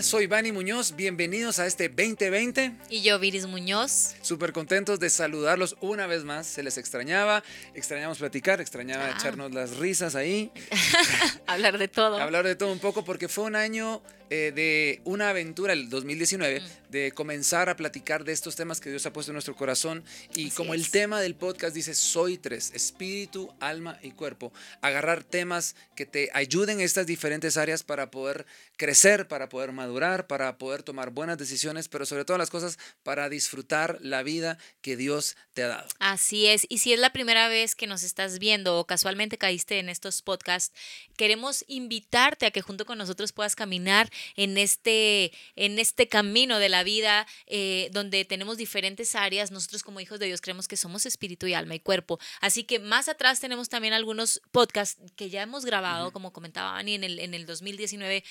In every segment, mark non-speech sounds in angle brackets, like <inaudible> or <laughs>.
tal? Soy Vani Muñoz, bienvenidos a este 2020. Y yo, Viris Muñoz. Súper contentos de saludarlos una vez más. Se les extrañaba, extrañamos platicar, extrañaba Ah. echarnos las risas ahí, <laughs> Hablar de todo. hablar de todo un poco, porque fue un año eh, de una aventura, el 2019, Mm. de comenzar a platicar de estos temas que Dios ha puesto en nuestro corazón. Y Así como el tema del podcast dice, soy tres, espíritu, alma y cuerpo, agarrar temas que te ayuden en estas diferentes áreas para poder crecer, para poder madurar, para poder tomar buenas decisiones, pero sobre todas las cosas, para disfrutar la vida que Dios te ha dado. Así es. Y si es la primera vez que nos estás viendo o casualmente caíste en estos podcasts, queremos invitarte a que junto con nosotros puedas caminar en este, en este camino de la vida eh, donde tenemos diferentes áreas. Nosotros como hijos de Dios creemos que somos espíritu y alma y cuerpo. Así que más atrás tenemos también algunos podcasts que ya hemos grabado, como comentaba Ani, en el, en el 2019.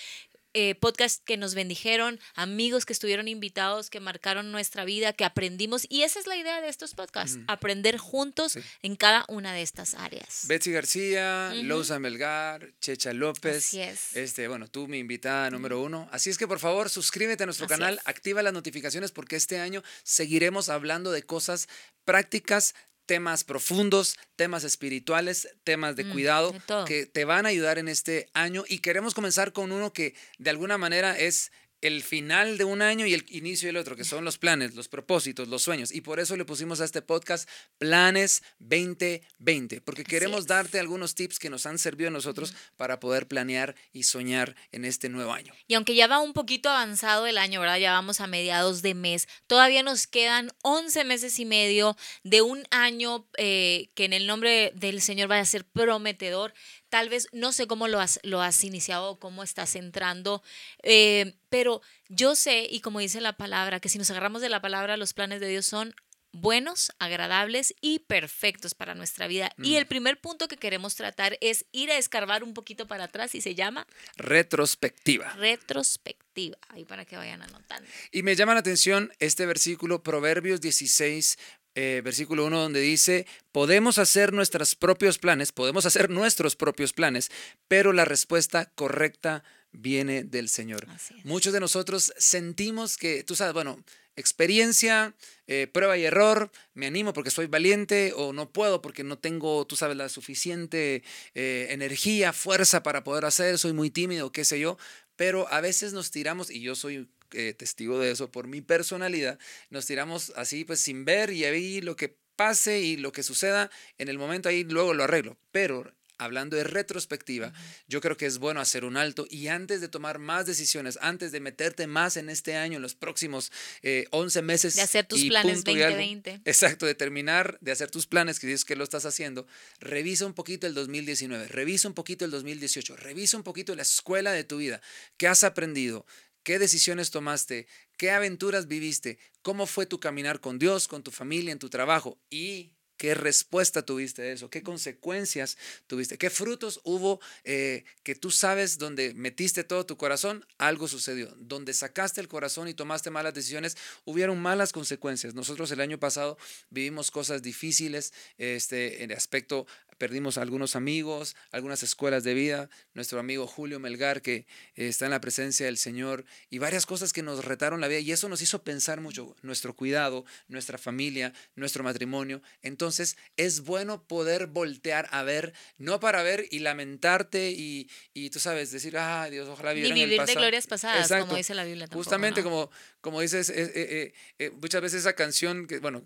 Eh, podcasts que nos bendijeron, amigos que estuvieron invitados, que marcaron nuestra vida, que aprendimos. Y esa es la idea de estos podcasts, aprender juntos Sí. en cada una de estas áreas. Betsy García, Ujú. Lousa Melgar, Checha López. Así es. Este, bueno, tú mi invitada número uno. Así es que por favor suscríbete a nuestro Así canal, es. activa las notificaciones porque este año seguiremos hablando de cosas prácticas, temas profundos, temas espirituales, temas de Mm, cuidado de que te van a ayudar en este año. Y queremos comenzar con uno que de alguna manera es el final de un año y el inicio del otro, que son los planes, los propósitos, los sueños. Y por eso le pusimos a este podcast Planes 2020, porque queremos darte algunos tips que nos han servido a nosotros para poder planear y soñar en este nuevo año. Y aunque ya va un poquito avanzado el año, ¿verdad? Ya vamos a mediados de mes. Todavía nos quedan 11 meses y medio de un año eh, que en el nombre del Señor vaya a ser prometedor. Tal vez no sé cómo lo has, lo has iniciado o cómo estás entrando, eh, pero yo sé, y como dice la palabra, que si nos agarramos de la palabra, los planes de Dios son buenos, agradables y perfectos para nuestra vida. Y Mm. el primer punto que queremos tratar es ir a escarbar un poquito para atrás y se llama Retrospectiva. retrospectiva. Ahí para que vayan anotando. Y me llama la atención este versículo, Proverbios 16, eh, versículo 1, donde dice, podemos hacer nuestros propios planes, podemos hacer nuestros propios planes, pero la respuesta correcta viene del Señor. Muchos de nosotros sentimos que, tú sabes, bueno, experiencia, eh, prueba y error, me animo porque soy valiente o no puedo porque no tengo, tú sabes, la suficiente eh, energía, fuerza para poder hacer, soy muy tímido, qué sé yo, pero a veces nos tiramos, y yo soy eh, testigo de eso por mi personalidad, nos tiramos así pues sin ver y ahí lo que pase y lo que suceda en el momento ahí luego lo arreglo, pero... Hablando de retrospectiva, yo creo que es bueno hacer un alto y antes de tomar más decisiones, antes de meterte más en este año, en los próximos eh, 11 meses. De hacer tus y planes punto y algo, 2020. Exacto, de terminar de hacer tus planes, que dices que lo estás haciendo, revisa un poquito el 2019, revisa un poquito el 2018, revisa un poquito la escuela de tu vida, qué has aprendido, qué decisiones tomaste, qué aventuras viviste, cómo fue tu caminar con Dios, con tu familia, en tu trabajo y qué respuesta tuviste de eso, qué consecuencias tuviste, qué frutos hubo eh, que tú sabes donde metiste todo tu corazón, algo sucedió, donde sacaste el corazón y tomaste malas decisiones, hubieron malas consecuencias. Nosotros el año pasado vivimos cosas difíciles, este, en aspecto perdimos algunos amigos, algunas escuelas de vida, nuestro amigo Julio Melgar que eh, está en la presencia del Señor y varias cosas que nos retaron la vida y eso nos hizo pensar mucho. Nuestro cuidado, nuestra familia, nuestro matrimonio. Entonces es bueno poder voltear a ver, no para ver y lamentarte y, y tú sabes, decir, ah, Dios, ojalá Ni viviera en el vivir de pasado". glorias pasadas, Exacto. como dice la Biblia. tampoco, Justamente ¿no? como, como dices, eh, eh, eh, muchas veces esa canción que, bueno,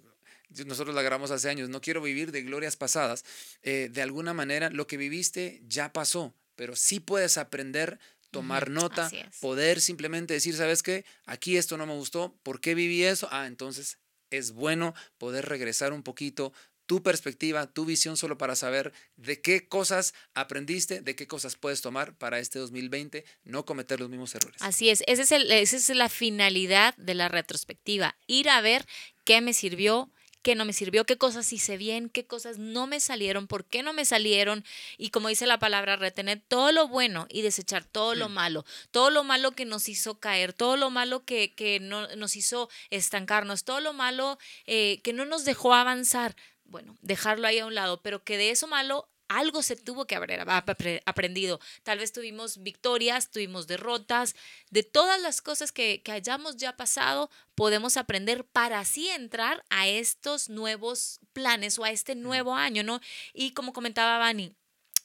nosotros la grabamos hace años, no quiero vivir de glorias pasadas, de alguna manera lo que viviste ya pasó, pero sí puedes aprender, tomar nota, poder simplemente decir, ¿sabes qué? Aquí esto no me gustó, ¿por qué viví eso? Ah, entonces es bueno poder regresar un poquito tu perspectiva, tu visión solo para saber de qué cosas aprendiste, de qué cosas puedes tomar para este 2020, no cometer los mismos errores. Así es, ese es el, esa es la finalidad de la retrospectiva, ir a ver qué me sirvió, qué no me sirvió, qué cosas hice bien, qué cosas no me salieron, por qué no me salieron y como dice la palabra, retener todo lo bueno y desechar todo lo malo, todo lo malo que nos hizo caer, todo lo malo que, que no, nos hizo estancarnos, todo lo malo eh, que no nos dejó avanzar. Bueno, dejarlo ahí a un lado, pero que de eso malo algo se tuvo que haber aprendido. Tal vez tuvimos victorias, tuvimos derrotas. De todas las cosas que, que hayamos ya pasado, podemos aprender para así entrar a estos nuevos planes o a este nuevo año, ¿no? Y como comentaba Vani,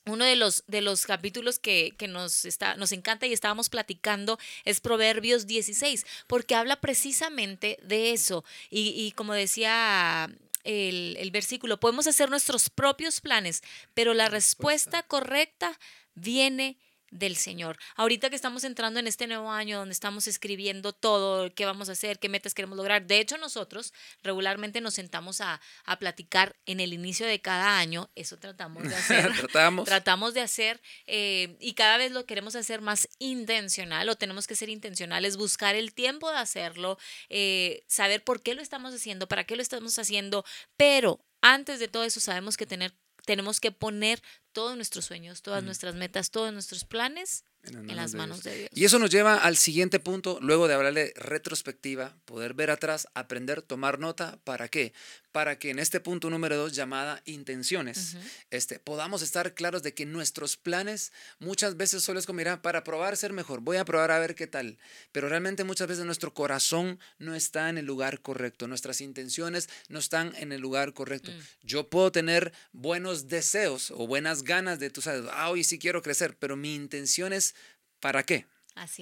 uno de los, de los capítulos que, nos, está, nos encanta y estábamos platicando es Proverbios 16, porque habla precisamente de eso. Y, y como decía el, el, versículo, podemos hacer nuestros propios planes, pero la respuesta correcta viene del Señor. Ahorita que estamos entrando en este nuevo año donde estamos escribiendo todo, qué vamos a hacer, qué metas queremos lograr. De hecho, nosotros regularmente nos sentamos a, a platicar en el inicio de cada año. Eso tratamos de <laughs> hacer. tratamos. Tratamos de hacer eh, y cada vez lo queremos hacer más intencional o tenemos que ser intencionales, buscar el tiempo de hacerlo, eh, saber por qué lo estamos haciendo, para qué lo estamos haciendo, pero antes de todo eso sabemos que tener tenemos que poner todos nuestros sueños, todas nuestras metas, todos nuestros planes en las manos, de, Dios. Y eso nos lleva al siguiente punto, luego de hablarle retrospectiva, poder ver atrás, aprender, tomar nota, ¿para qué? Para que en este punto número dos, llamada intenciones, este, podamos estar claros de que nuestros planes muchas veces solo es como, mira, para probar ser mejor, voy a probar a ver qué tal, pero realmente muchas veces nuestro corazón no está en el lugar correcto, nuestras intenciones no están en el lugar correcto. Mm. Yo puedo tener buenos deseos o buenas ganas de, tú sabes, ah, hoy sí quiero crecer, pero mi intención es ¿Para qué?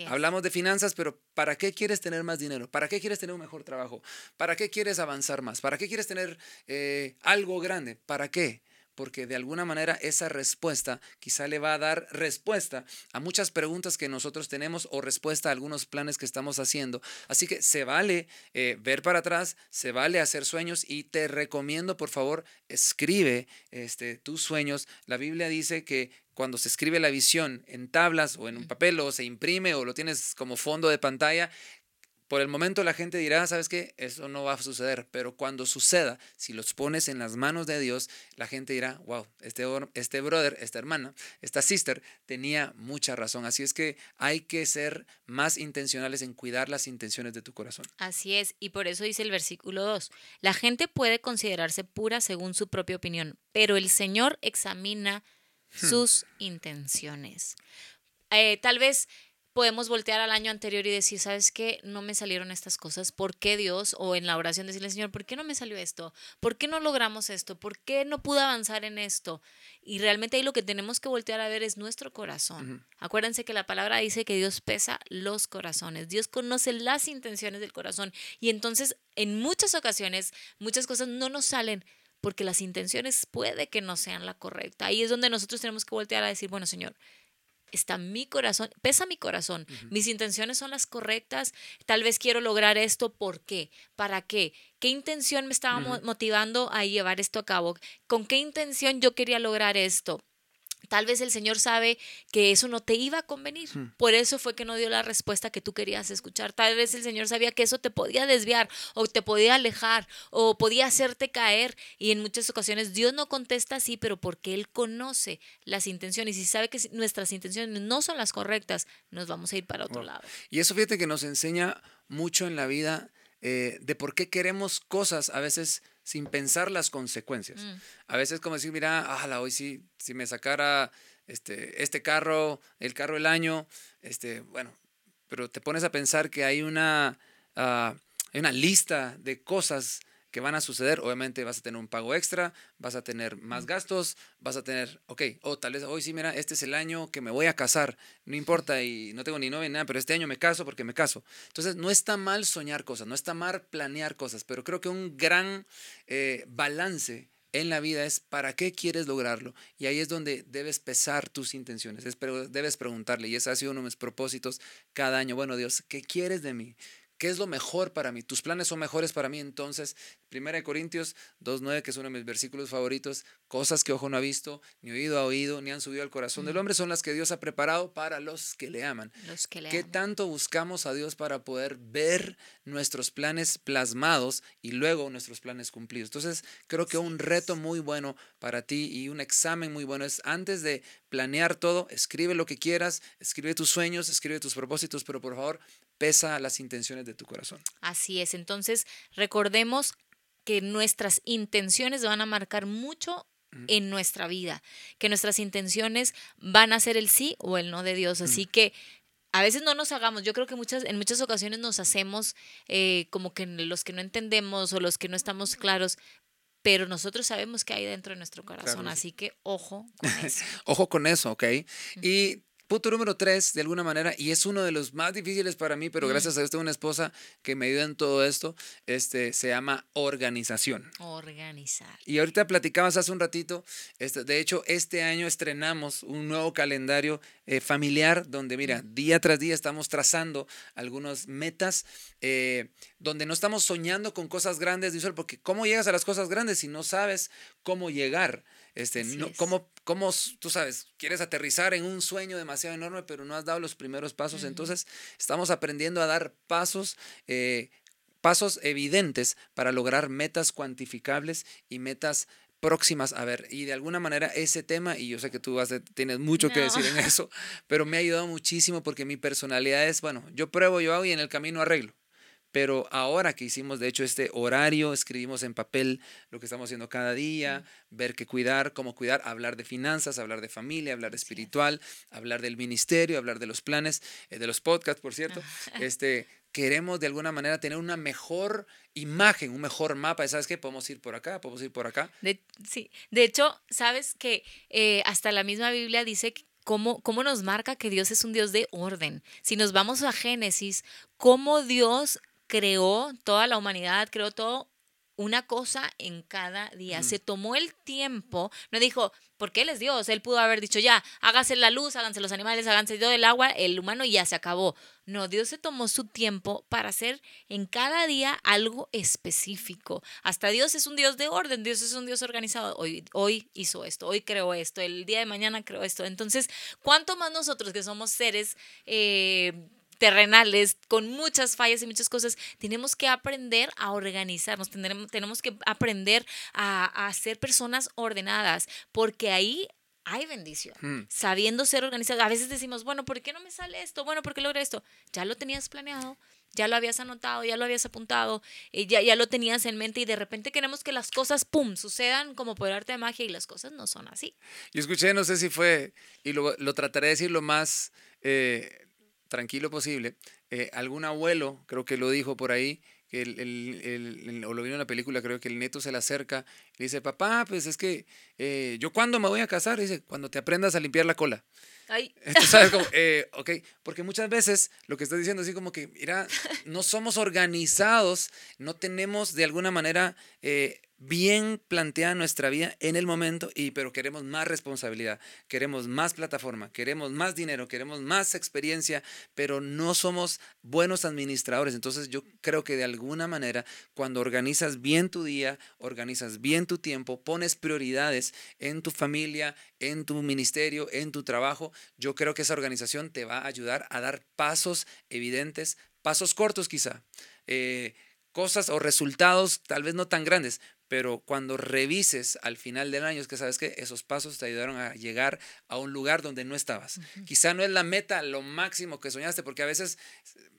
Hablamos de finanzas, pero ¿para qué quieres tener más dinero? ¿Para qué quieres tener un mejor trabajo? ¿Para qué quieres avanzar más? ¿Para qué quieres tener eh, algo grande? ¿Para qué? porque de alguna manera esa respuesta quizá le va a dar respuesta a muchas preguntas que nosotros tenemos o respuesta a algunos planes que estamos haciendo. Así que se vale eh, ver para atrás, se vale hacer sueños y te recomiendo, por favor, escribe este, tus sueños. La Biblia dice que cuando se escribe la visión en tablas o en un papel o se imprime o lo tienes como fondo de pantalla, por el momento la gente dirá, ¿sabes qué? Eso no va a suceder, pero cuando suceda, si los pones en las manos de Dios, la gente dirá, wow, este, este brother, esta hermana, esta sister tenía mucha razón. Así es que hay que ser más intencionales en cuidar las intenciones de tu corazón. Así es, y por eso dice el versículo 2, la gente puede considerarse pura según su propia opinión, pero el Señor examina hmm. sus intenciones. Eh, tal vez podemos voltear al año anterior y decir, ¿sabes qué? No me salieron estas cosas. ¿Por qué Dios? O en la oración decirle, Señor, ¿por qué no me salió esto? ¿Por qué no logramos esto? ¿Por qué no pude avanzar en esto? Y realmente ahí lo que tenemos que voltear a ver es nuestro corazón. Acuérdense que la palabra dice que Dios pesa los corazones. Dios conoce las intenciones del corazón. Y entonces, en muchas ocasiones, muchas cosas no nos salen porque las intenciones puede que no sean la correcta. Ahí es donde nosotros tenemos que voltear a decir, bueno, Señor, está mi corazón, pesa mi corazón, mis intenciones son las correctas, tal vez quiero lograr esto, ¿por qué? ¿Para qué? ¿Qué intención me estaba motivando a llevar esto a cabo? ¿Con qué intención yo quería lograr esto? Tal vez el Señor sabe que eso no te iba a convenir. Por eso fue que no dio la respuesta que tú querías escuchar. Tal vez el Señor sabía que eso te podía desviar o te podía alejar o podía hacerte caer. Y en muchas ocasiones Dios no contesta así, pero porque Él conoce las intenciones y sabe que nuestras intenciones no son las correctas, nos vamos a ir para otro lado. Y eso fíjate que nos enseña mucho en la vida eh, de por qué queremos cosas a veces sin pensar las consecuencias. Mm. A veces como decir, mira, ah, hoy sí, si me sacara este, este carro, el carro del año, este, bueno, pero te pones a pensar que hay una, ah, hay una lista de cosas que van a suceder. Obviamente vas a tener un pago extra, vas a tener más gastos, vas a tener, ok, o tal vez hoy sí, mira, este es el año que me voy a casar, no importa y no tengo ni novia ni nada, pero este año me caso porque me caso. Entonces, no está mal soñar cosas, no está mal planear cosas, pero creo que un gran eh, balance en la vida es para qué quieres lograrlo. Y ahí es donde debes pesar tus intenciones, debes preguntarle, y ese ha sido uno de mis propósitos cada año. Bueno, Dios, ¿qué quieres de mí? ¿Qué es lo mejor para mí? Tus planes son mejores para mí. Entonces, 1 Corintios 2.9, que es uno de mis versículos favoritos, cosas que ojo no ha visto, ni oído ha oído, ni han subido al corazón del hombre, son las que Dios ha preparado para los que le aman. Los que le ¿Qué tanto buscamos a Dios para poder ver nuestros planes plasmados y luego nuestros planes cumplidos? Entonces, creo que un reto muy bueno para ti y un examen muy bueno es antes de planear todo, escribe lo que quieras, escribe tus sueños, escribe tus propósitos, pero por favor, pesa las intenciones de tu corazón. Así es, entonces recordemos que nuestras intenciones van a marcar mucho en nuestra vida, que nuestras intenciones van a ser el sí o el no de Dios. Así que a veces no nos hagamos, yo creo que muchas, en muchas ocasiones nos hacemos eh, como que los que no entendemos o los que no estamos claros, pero nosotros sabemos que hay dentro de nuestro corazón, así que ojo con eso. <laughs> ojo con eso, ¿ok? Y Punto número tres, de alguna manera, y es uno de los más difíciles para mí, pero gracias a Dios tengo una esposa que me ayuda en todo esto, este, se llama organización. Organizar. Y ahorita platicabas hace un ratito, este, de hecho, este año estrenamos un nuevo calendario eh, familiar donde, mira, día tras día estamos trazando algunas metas, eh, donde no estamos soñando con cosas grandes, porque ¿cómo llegas a las cosas grandes si no sabes cómo llegar? Este, no, ¿cómo, ¿Cómo, tú sabes, quieres aterrizar en un sueño demasiado enorme, pero no has dado los primeros pasos? Entonces, estamos aprendiendo a dar pasos. Eh, pasos evidentes para lograr metas cuantificables y metas próximas a ver. Y de alguna manera ese tema, y yo sé que tú vas tienes mucho que decir en eso, pero me ha ayudado muchísimo porque mi personalidad es, bueno, yo pruebo, yo hago y en el camino arreglo. Pero ahora que hicimos, de hecho, este horario, escribimos en papel lo que estamos haciendo cada día, ver qué cuidar, cómo cuidar, hablar de finanzas, hablar de familia, hablar de espiritual, hablar del ministerio, hablar de los planes, eh, de los podcasts, por cierto. <laughs> este, queremos de alguna manera tener una mejor imagen, un mejor mapa. ¿Sabes qué? Podemos ir por acá, podemos ir por acá. De, sí, de hecho, sabes que eh, hasta la misma Biblia dice que Cómo, cómo, nos marca que Dios es un Dios de orden. Si nos vamos a Génesis, cómo Dios creó toda la humanidad, creó todo una cosa en cada día. Mm. Se tomó el tiempo, no dijo, porque Él es Dios, Él pudo haber dicho, ya, hágase la luz, háganse los animales, háganse todo el agua, el humano y ya se acabó. No, Dios se tomó su tiempo para hacer en cada día algo específico. Hasta Dios es un Dios de orden, Dios es un Dios organizado. Hoy, hoy hizo esto, hoy creó esto, el día de mañana creó esto. Entonces, ¿cuánto más nosotros que somos seres... Eh, terrenales, con muchas fallas y muchas cosas, tenemos que aprender a organizarnos, tenemos, que aprender a, ser personas ordenadas, porque ahí hay bendición. Mm. Sabiendo ser organizado. A veces decimos, bueno, ¿por qué no me sale esto? Bueno, ¿por qué logré esto? Ya lo tenías planeado, ya lo habías anotado, ya lo habías apuntado, eh, ya, ya lo tenías en mente y de repente queremos que las cosas, ¡pum!, sucedan como por arte de magia y las cosas no son así. Yo escuché, no sé si fue, y lo, lo trataré de decir lo más... Eh, tranquilo posible. Eh, algún abuelo, creo que lo dijo por ahí, que el, o lo vino en la película, creo que el neto se le acerca y dice, papá, pues es que eh, yo cuando me voy a casar, dice, cuando te aprendas a limpiar la cola. Ay. <laughs> sabes como, <laughs> eh, ok, porque muchas veces lo que estás diciendo así como que, mira, no somos <laughs> organizados, no tenemos de alguna manera bien planteada nuestra vida en el momento, y, pero queremos más responsabilidad, queremos más plataforma, queremos más dinero, queremos más experiencia, pero no somos buenos administradores. Entonces yo creo que de alguna manera cuando organizas bien tu día, organizas bien tu tiempo, pones prioridades en tu familia, en tu ministerio, en tu trabajo, yo creo que esa organización te va a ayudar a dar pasos evidentes, pasos cortos quizá. Eh, cosas o resultados tal vez no tan grandes, pero cuando revises al final del año es que sabes que esos pasos te ayudaron a llegar a un lugar donde no estabas. Quizá no es la meta, lo máximo que soñaste, porque a veces,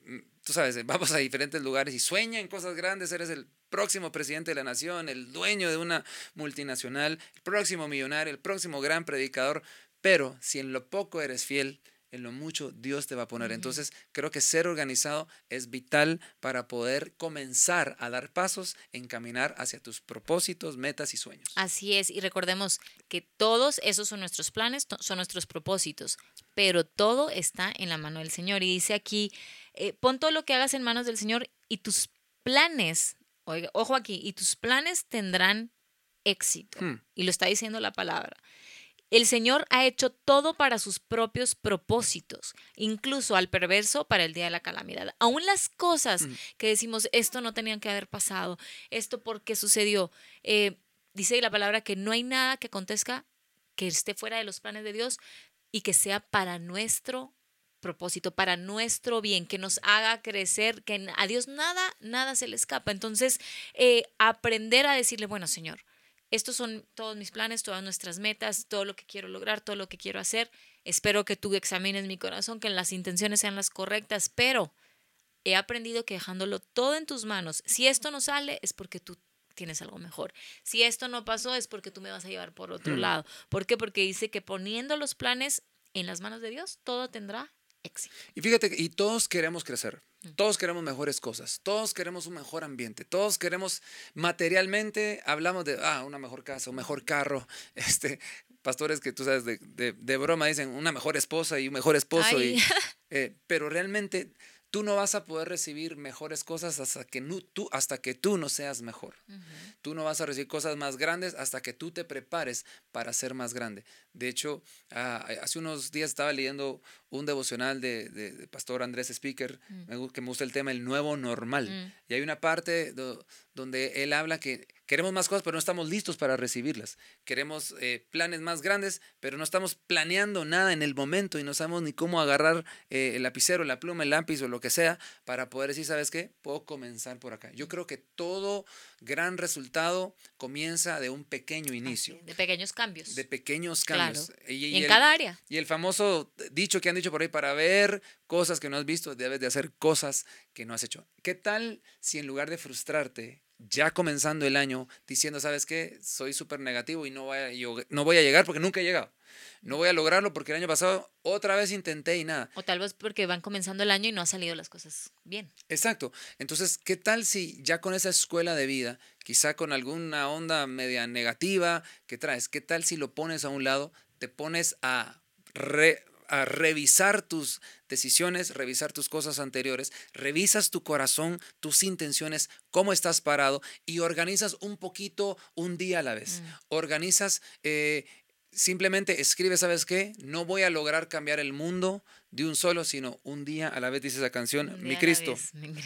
mm, tú sabes, vamos a diferentes lugares y sueñan en cosas grandes, eres el próximo presidente de la nación, el dueño de una multinacional, el próximo millonario, el próximo gran predicador, pero si en lo poco eres fiel, en lo mucho Dios te va a poner. Entonces, creo que ser organizado es vital para poder comenzar a dar pasos en caminar hacia tus propósitos, metas y sueños. Así es, y recordemos que todos esos son nuestros planes, son nuestros propósitos, pero todo está en la mano del Señor. Y dice aquí, eh, pon todo lo que hagas en manos del Señor y tus planes, oiga, ojo aquí, y tus planes tendrán éxito. Hmm. Y lo está diciendo la palabra. El Señor ha hecho todo para sus propios propósitos, incluso al perverso para el día de la calamidad. Aún las cosas mm. que decimos, esto no tenían que haber pasado, esto porque sucedió, eh, dice la palabra que no hay nada que acontezca que esté fuera de los planes de Dios y que sea para nuestro propósito, para nuestro bien, que nos haga crecer, que a Dios nada, nada se le escapa. Entonces, eh, aprender a decirle, bueno, Señor, estos son todos mis planes, todas nuestras metas, todo lo que quiero lograr, todo lo que quiero hacer. Espero que tú examines mi corazón, que las intenciones sean las correctas, pero he aprendido que dejándolo todo en tus manos, si esto no sale es porque tú tienes algo mejor. Si esto no pasó es porque tú me vas a llevar por otro lado. ¿Por qué? Porque dice que poniendo los planes en las manos de Dios, todo tendrá éxito. Y fíjate, y todos queremos crecer, todos queremos mejores cosas, todos queremos un mejor ambiente, todos queremos materialmente, hablamos de, ah, una mejor casa, un mejor carro, <laughs> este, pastores que tú sabes de, de, broma dicen una mejor esposa y un mejor esposo, y, <laughs> eh, pero realmente Tú no vas a poder recibir mejores cosas hasta que, no, tú, hasta que tú no seas mejor. Tú no vas a recibir cosas más grandes hasta que tú te prepares para ser más grande. De hecho, ah, hace unos días estaba leyendo un devocional de, Pastor Andrés Speaker, mm. que me gusta el tema el nuevo normal. Mm. Y hay una parte donde él habla que queremos más cosas, pero no estamos listos para recibirlas. Queremos eh, planes más grandes, pero no estamos planeando nada en el momento y no sabemos ni cómo agarrar eh, el lapicero, la pluma, el lápiz o lo que sea para poder decir, ¿sabes qué? Puedo comenzar por acá. Yo creo que todo gran resultado comienza de un pequeño inicio. de pequeños cambios. De pequeños cambios. Y, en cada área. Y el famoso dicho que han dicho por ahí, para ver cosas que no has visto, debes de hacer cosas que no has hecho. ¿Qué tal si en lugar de frustrarte, ya comenzando el año, diciendo, ¿sabes qué? Soy súper negativo y no voy, a, no voy a llegar porque nunca he llegado. No voy a lograrlo porque el año pasado otra vez intenté y nada. O tal vez porque van comenzando el año y no han salido las cosas bien. Exacto. Entonces, ¿qué tal si ya con esa escuela de vida, quizá con alguna onda media negativa que traes, qué tal si lo pones a un lado, te pones a re, a revisar tus decisiones, revisar tus cosas anteriores, revisas tu corazón, tus intenciones, cómo estás parado y organizas un poquito un día a la vez. Mm. Organizas, eh, simplemente escribe, ¿sabes qué? No voy a lograr cambiar el mundo de un solo, sino un día a la vez, dice esa canción, mi Cristo,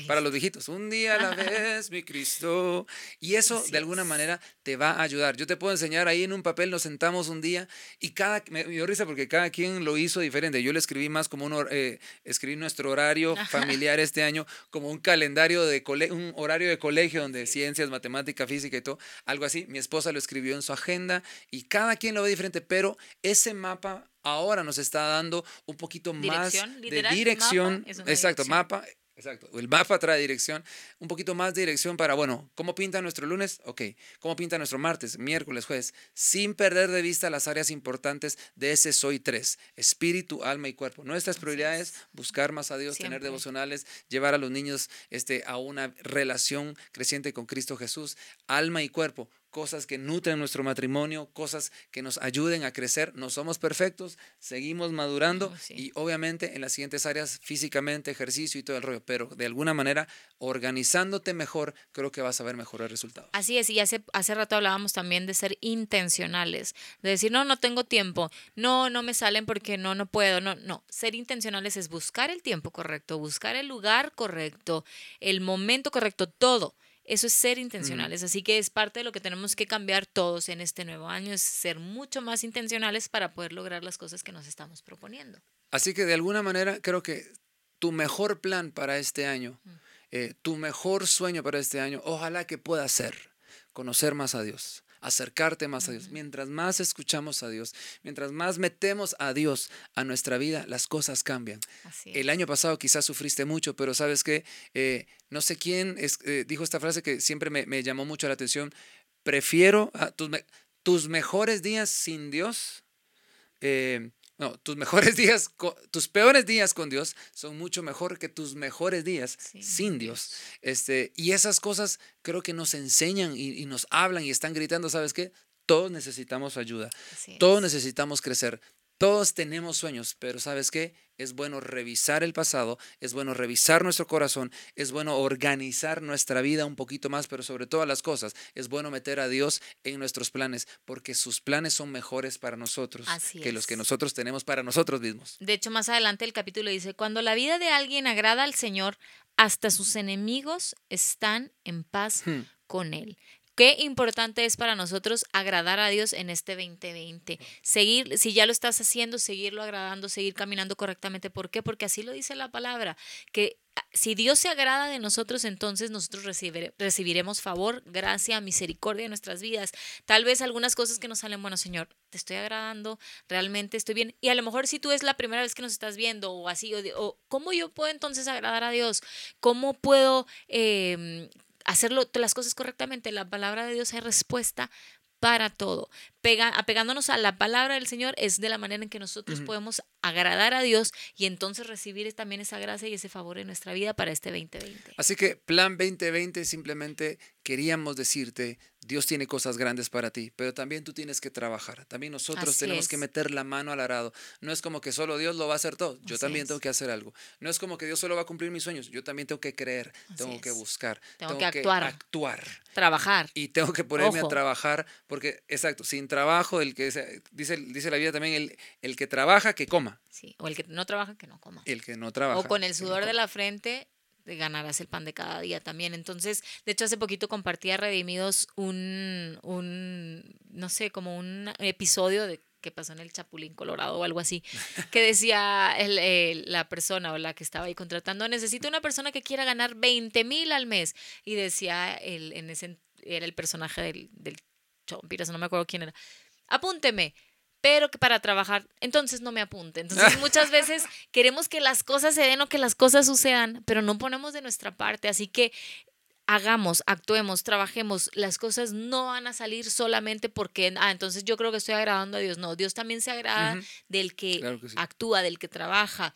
para los viejitos, un día a la <laughs> vez, mi Cristo. Y eso de alguna manera te va a ayudar. Yo te puedo enseñar ahí en un papel, nos sentamos un día y cada, me dio risa porque cada quien lo hizo diferente. Yo le escribí más como un, eh, escribí nuestro horario familiar este año, como un calendario de un horario de colegio donde ciencias, matemática, física y todo, algo así. Mi esposa lo escribió en su agenda y cada quien lo ve diferente, pero ese mapa ahora nos está dando un poquito más de dirección. exacto, mapa. Exacto, el mapa trae dirección, un poquito más de dirección para, bueno, ¿cómo pinta nuestro lunes? Ok, ¿cómo pinta nuestro martes, miércoles, jueves? Sin perder de vista las áreas importantes de ese soy tres, espíritu, alma y cuerpo. Nuestras prioridades, buscar más a Dios, tener devocionales, llevar a los niños este, a una relación creciente con Cristo Jesús, alma y cuerpo cosas que nutren nuestro matrimonio, cosas que nos ayuden a crecer. No somos perfectos, seguimos madurando y obviamente en las siguientes áreas, físicamente, ejercicio y todo el rollo, pero de alguna manera organizándote mejor, creo que vas a ver mejores resultados. Así es, y hace, hace rato hablábamos también de ser intencionales, de decir, no, no tengo tiempo, no, no me salen porque no, no puedo, no, no, ser intencionales es buscar el tiempo correcto, buscar el lugar correcto, el momento correcto, todo. Eso es ser intencionales, así que es parte de lo que tenemos que cambiar todos en este nuevo año, es ser mucho más intencionales para poder lograr las cosas que nos estamos proponiendo. Así que de alguna manera creo que tu mejor plan para este año, eh, tu mejor sueño para este año, ojalá que pueda ser conocer más a Dios, acercarte más a Dios. Mientras más escuchamos a Dios, mientras más metemos a Dios a nuestra vida, las cosas cambian. El año pasado quizás sufriste mucho, pero sabes que eh, no sé quién eh, dijo esta frase que siempre me, llamó mucho la atención. Prefiero tus, tus, mejores días sin Dios. Eh, no, tus mejores <laughs> días, tus peores días con Dios son mucho mejor que tus mejores días sin Dios. Este, y esas cosas creo que nos enseñan y, nos hablan y están gritando, ¿sabes qué? Todos necesitamos ayuda, todos necesitamos crecer, todos tenemos sueños, pero ¿sabes qué? Es bueno revisar el pasado, es bueno revisar nuestro corazón, es bueno organizar nuestra vida un poquito más, pero sobre todas las cosas, es bueno meter a Dios en nuestros planes, porque sus planes son mejores para nosotros que los que nosotros tenemos para nosotros mismos. De hecho, más adelante el capítulo dice, cuando la vida de alguien agrada al Señor, hasta sus enemigos están en paz hmm. con Él. Qué importante es para nosotros agradar a Dios en este 2020. Seguir, si ya lo estás haciendo, seguirlo agradando, seguir caminando correctamente. ¿Por qué? Porque así lo dice la palabra, que ah, si Dios se agrada de nosotros, entonces nosotros recibiremos favor, gracia, misericordia en nuestras vidas. Tal vez algunas cosas que nos salen, bueno, Señor, te estoy agradando, realmente estoy bien. Y a lo mejor si tú es la primera vez que nos estás viendo o así, o, ¿cómo yo puedo entonces agradar a Dios? ¿Cómo puedo... Eh, hacerlo las cosas correctamente. La palabra de Dios es respuesta para todo. Pega, apegándonos a la palabra del Señor es de la manera en que nosotros podemos agradar a Dios y entonces recibir también esa gracia y ese favor en nuestra vida para este 2020. Así que plan 2020 simplemente queríamos decirte, Dios tiene cosas grandes para ti, pero también tú tienes que trabajar. También nosotros tenemos que meter la mano al arado. No es como que solo Dios lo va a hacer todo, yo también tengo que hacer algo. No es como que Dios solo va a cumplir mis sueños, yo también tengo que creer, tengo que buscar, tengo, que, actuar, actuar, trabajar. Y tengo que ponerme a trabajar, porque, exacto, sin trabajo, el que dice, dice la vida también, el, el que trabaja, que coma. Sí, o el que no trabaja, que no coma. El que no trabaja. O con el sudor de la frente ganarás el pan de cada día también. Entonces, de hecho, hace poquito compartía Redimidos un, un, no sé, como un episodio de que pasó en el Chapulín Colorado o algo así, que decía el, la persona o la que estaba ahí contratando, necesito una persona que quiera ganar 20 mil al mes. Y decía, el, en ese, era el personaje del, del Chompiras, no me acuerdo quién era, apúnteme pero que para trabajar, entonces no me apunte. Entonces muchas veces <laughs> queremos que las cosas se den o que las cosas sucedan, pero no ponemos de nuestra parte. Así que hagamos, actuemos, trabajemos. Las cosas no van a salir solamente porque, ah, entonces yo creo que estoy agradando a Dios. No, Dios también se agrada del que, actúa, del que trabaja.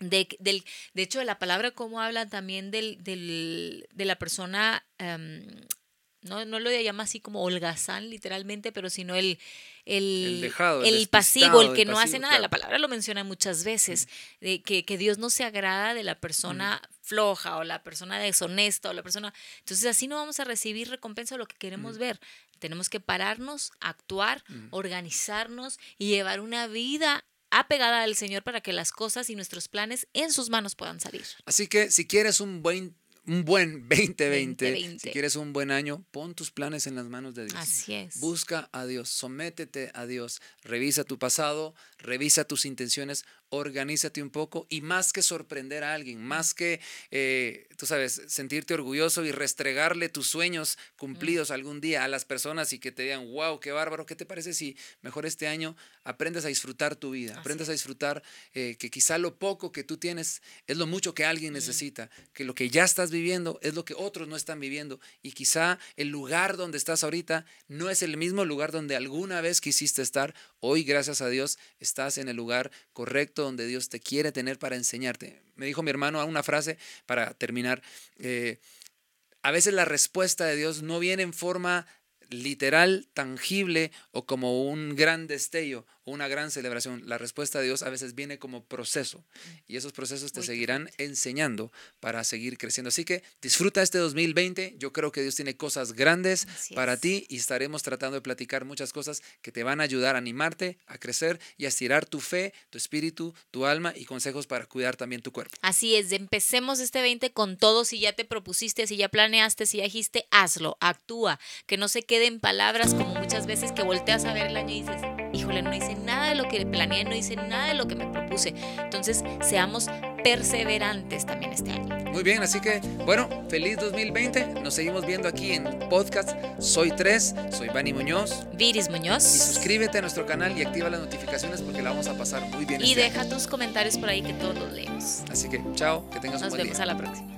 De, del, de hecho, la palabra como habla también del, del, de la persona, em, no, no lo llama así como holgazán literalmente, pero sino el, el, el, pasivo, el que no hace nada. La palabra lo menciona muchas veces, de que, que, Dios no se agrada de la persona floja o la persona deshonesta o la persona... Entonces así no vamos a recibir recompensa de lo que queremos ver. Tenemos que pararnos, actuar, organizarnos y llevar una vida apegada al Señor para que las cosas y nuestros planes en sus manos puedan salir. Así que si quieres un buen un buen 2020. Si quieres un buen año, pon tus planes en las manos de Dios. Así es. Busca a Dios, sométete a Dios, revisa tu pasado, revisa tus intenciones, organízate un poco y más que sorprender a alguien, más que, eh, tú sabes, sentirte orgulloso y restregarle tus sueños cumplidos algún día a las personas y que te digan, wow, qué bárbaro, ¿qué te parece si mejor este año aprendes a disfrutar tu vida, aprendes a disfrutar eh, que quizá lo poco que tú tienes es lo mucho que alguien necesita, que lo que ya estás viviendo es lo que otros no están viviendo y quizá el lugar donde estás ahorita no es el mismo lugar donde alguna vez quisiste estar, hoy gracias a Dios estás en el lugar correcto donde Dios te quiere tener para enseñarte. Me dijo mi hermano una frase para terminar. Eh, a veces la respuesta de Dios no viene en forma literal, tangible o como un gran destello o una gran celebración. La respuesta de Dios a veces viene como proceso y esos procesos te seguirán enseñando para seguir creciendo. Así que disfruta este 2020. Yo creo que Dios tiene cosas grandes para ti y estaremos tratando de platicar muchas cosas que te van a ayudar a animarte, a crecer y a estirar tu fe, tu espíritu, tu alma y consejos para cuidar también tu cuerpo. Así es, empecemos este 20 con todo. Si ya te propusiste, si ya planeaste, si ya dijiste, hazlo, actúa, que no se quede en palabras como muchas veces que volteas a ver el año y dices, híjole, no hice nada de lo que planeé, no hice nada de lo que me propuse. Entonces, seamos perseverantes también este año. Muy bien, así que bueno, feliz 2020. Nos seguimos viendo aquí en podcast Soy 3, soy Bani Muñoz. Viris Muñoz. Y suscríbete a nuestro canal y activa las notificaciones porque la vamos a pasar muy bien. Y este deja tus comentarios por ahí que todos los leemos. Así que chao, que tengas un buen día. Nos vemos a la próxima.